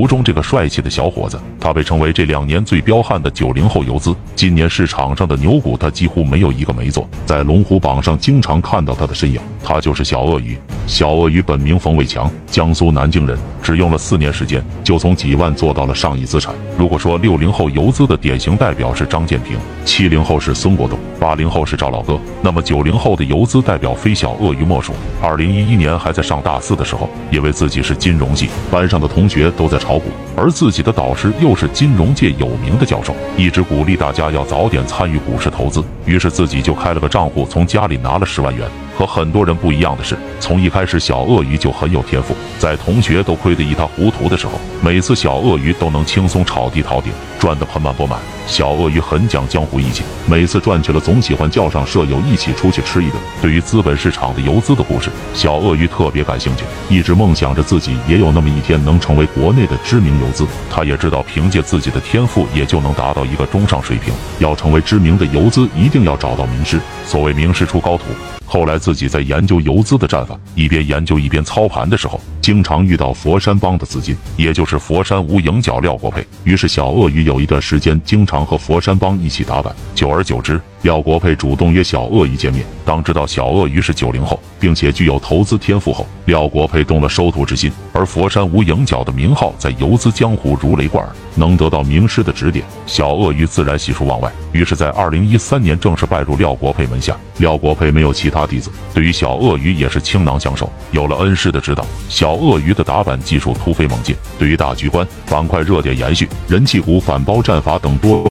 图中这个帅气的小伙子，他被称为这两年最彪悍的九零后游资。今年市场上的牛股，他几乎没有一个没做。在龙虎榜上经常看到他的身影，他就是小鳄鱼。小鳄鱼本名冯伟强，江苏南京人，只用了四年时间，就从几万做到了上亿资产。如果说六零后游资的典型代表是张建平，七零后是孙国栋，八零后是赵老哥，那么九零后的游资代表非小鳄鱼莫属。二零一一年还在上大四的时候，因为自己是金融系，班上的同学都在炒股，而自己的导师又是金融界有名的教授，一直鼓励大家要早点参与股市投资。于是自己就开了个账户，从家里拿了十万元。和很多人不一样的是，从一开始小鳄鱼就很有天赋，在同学都亏得一塌糊涂的时候，每次小鳄鱼都能轻松炒地逃顶，赚得盆满钵满。小鳄鱼很讲江湖义气，每次赚取了总喜欢叫上舍友一起出去吃一顿。对于资本市场的游资的故事，小鳄鱼特别感兴趣，一直梦想着自己也有那么一天能成为国内的知名游资。他也知道凭借自己的天赋也就能达到一个中上水平。要成为知名的游资，一定要找到名师。所谓名师出高徒。后来自己在研究游资的战法，一边研究一边操盘的时候，经常遇到佛山帮的资金，也就是佛山无影脚廖国佩。于是小鳄鱼有一段时间经常和佛山帮一起打板，久而久之。廖国佩主动约小鳄鱼见面。当知道小鳄鱼是九零后，并且具有投资天赋后，廖国佩动了收徒之心。而佛山无影脚的名号在游资江湖如雷贯耳，能得到名师的指点，小鳄鱼自然喜出望外。于是，在二零一三年正式拜入廖国佩门下。廖国佩没有其他弟子，对于小鳄鱼也是倾囊相授。有了恩师的指导，小鳄鱼的打板技术突飞猛进。对于大局观、板块热点延续、人气股反包战法等多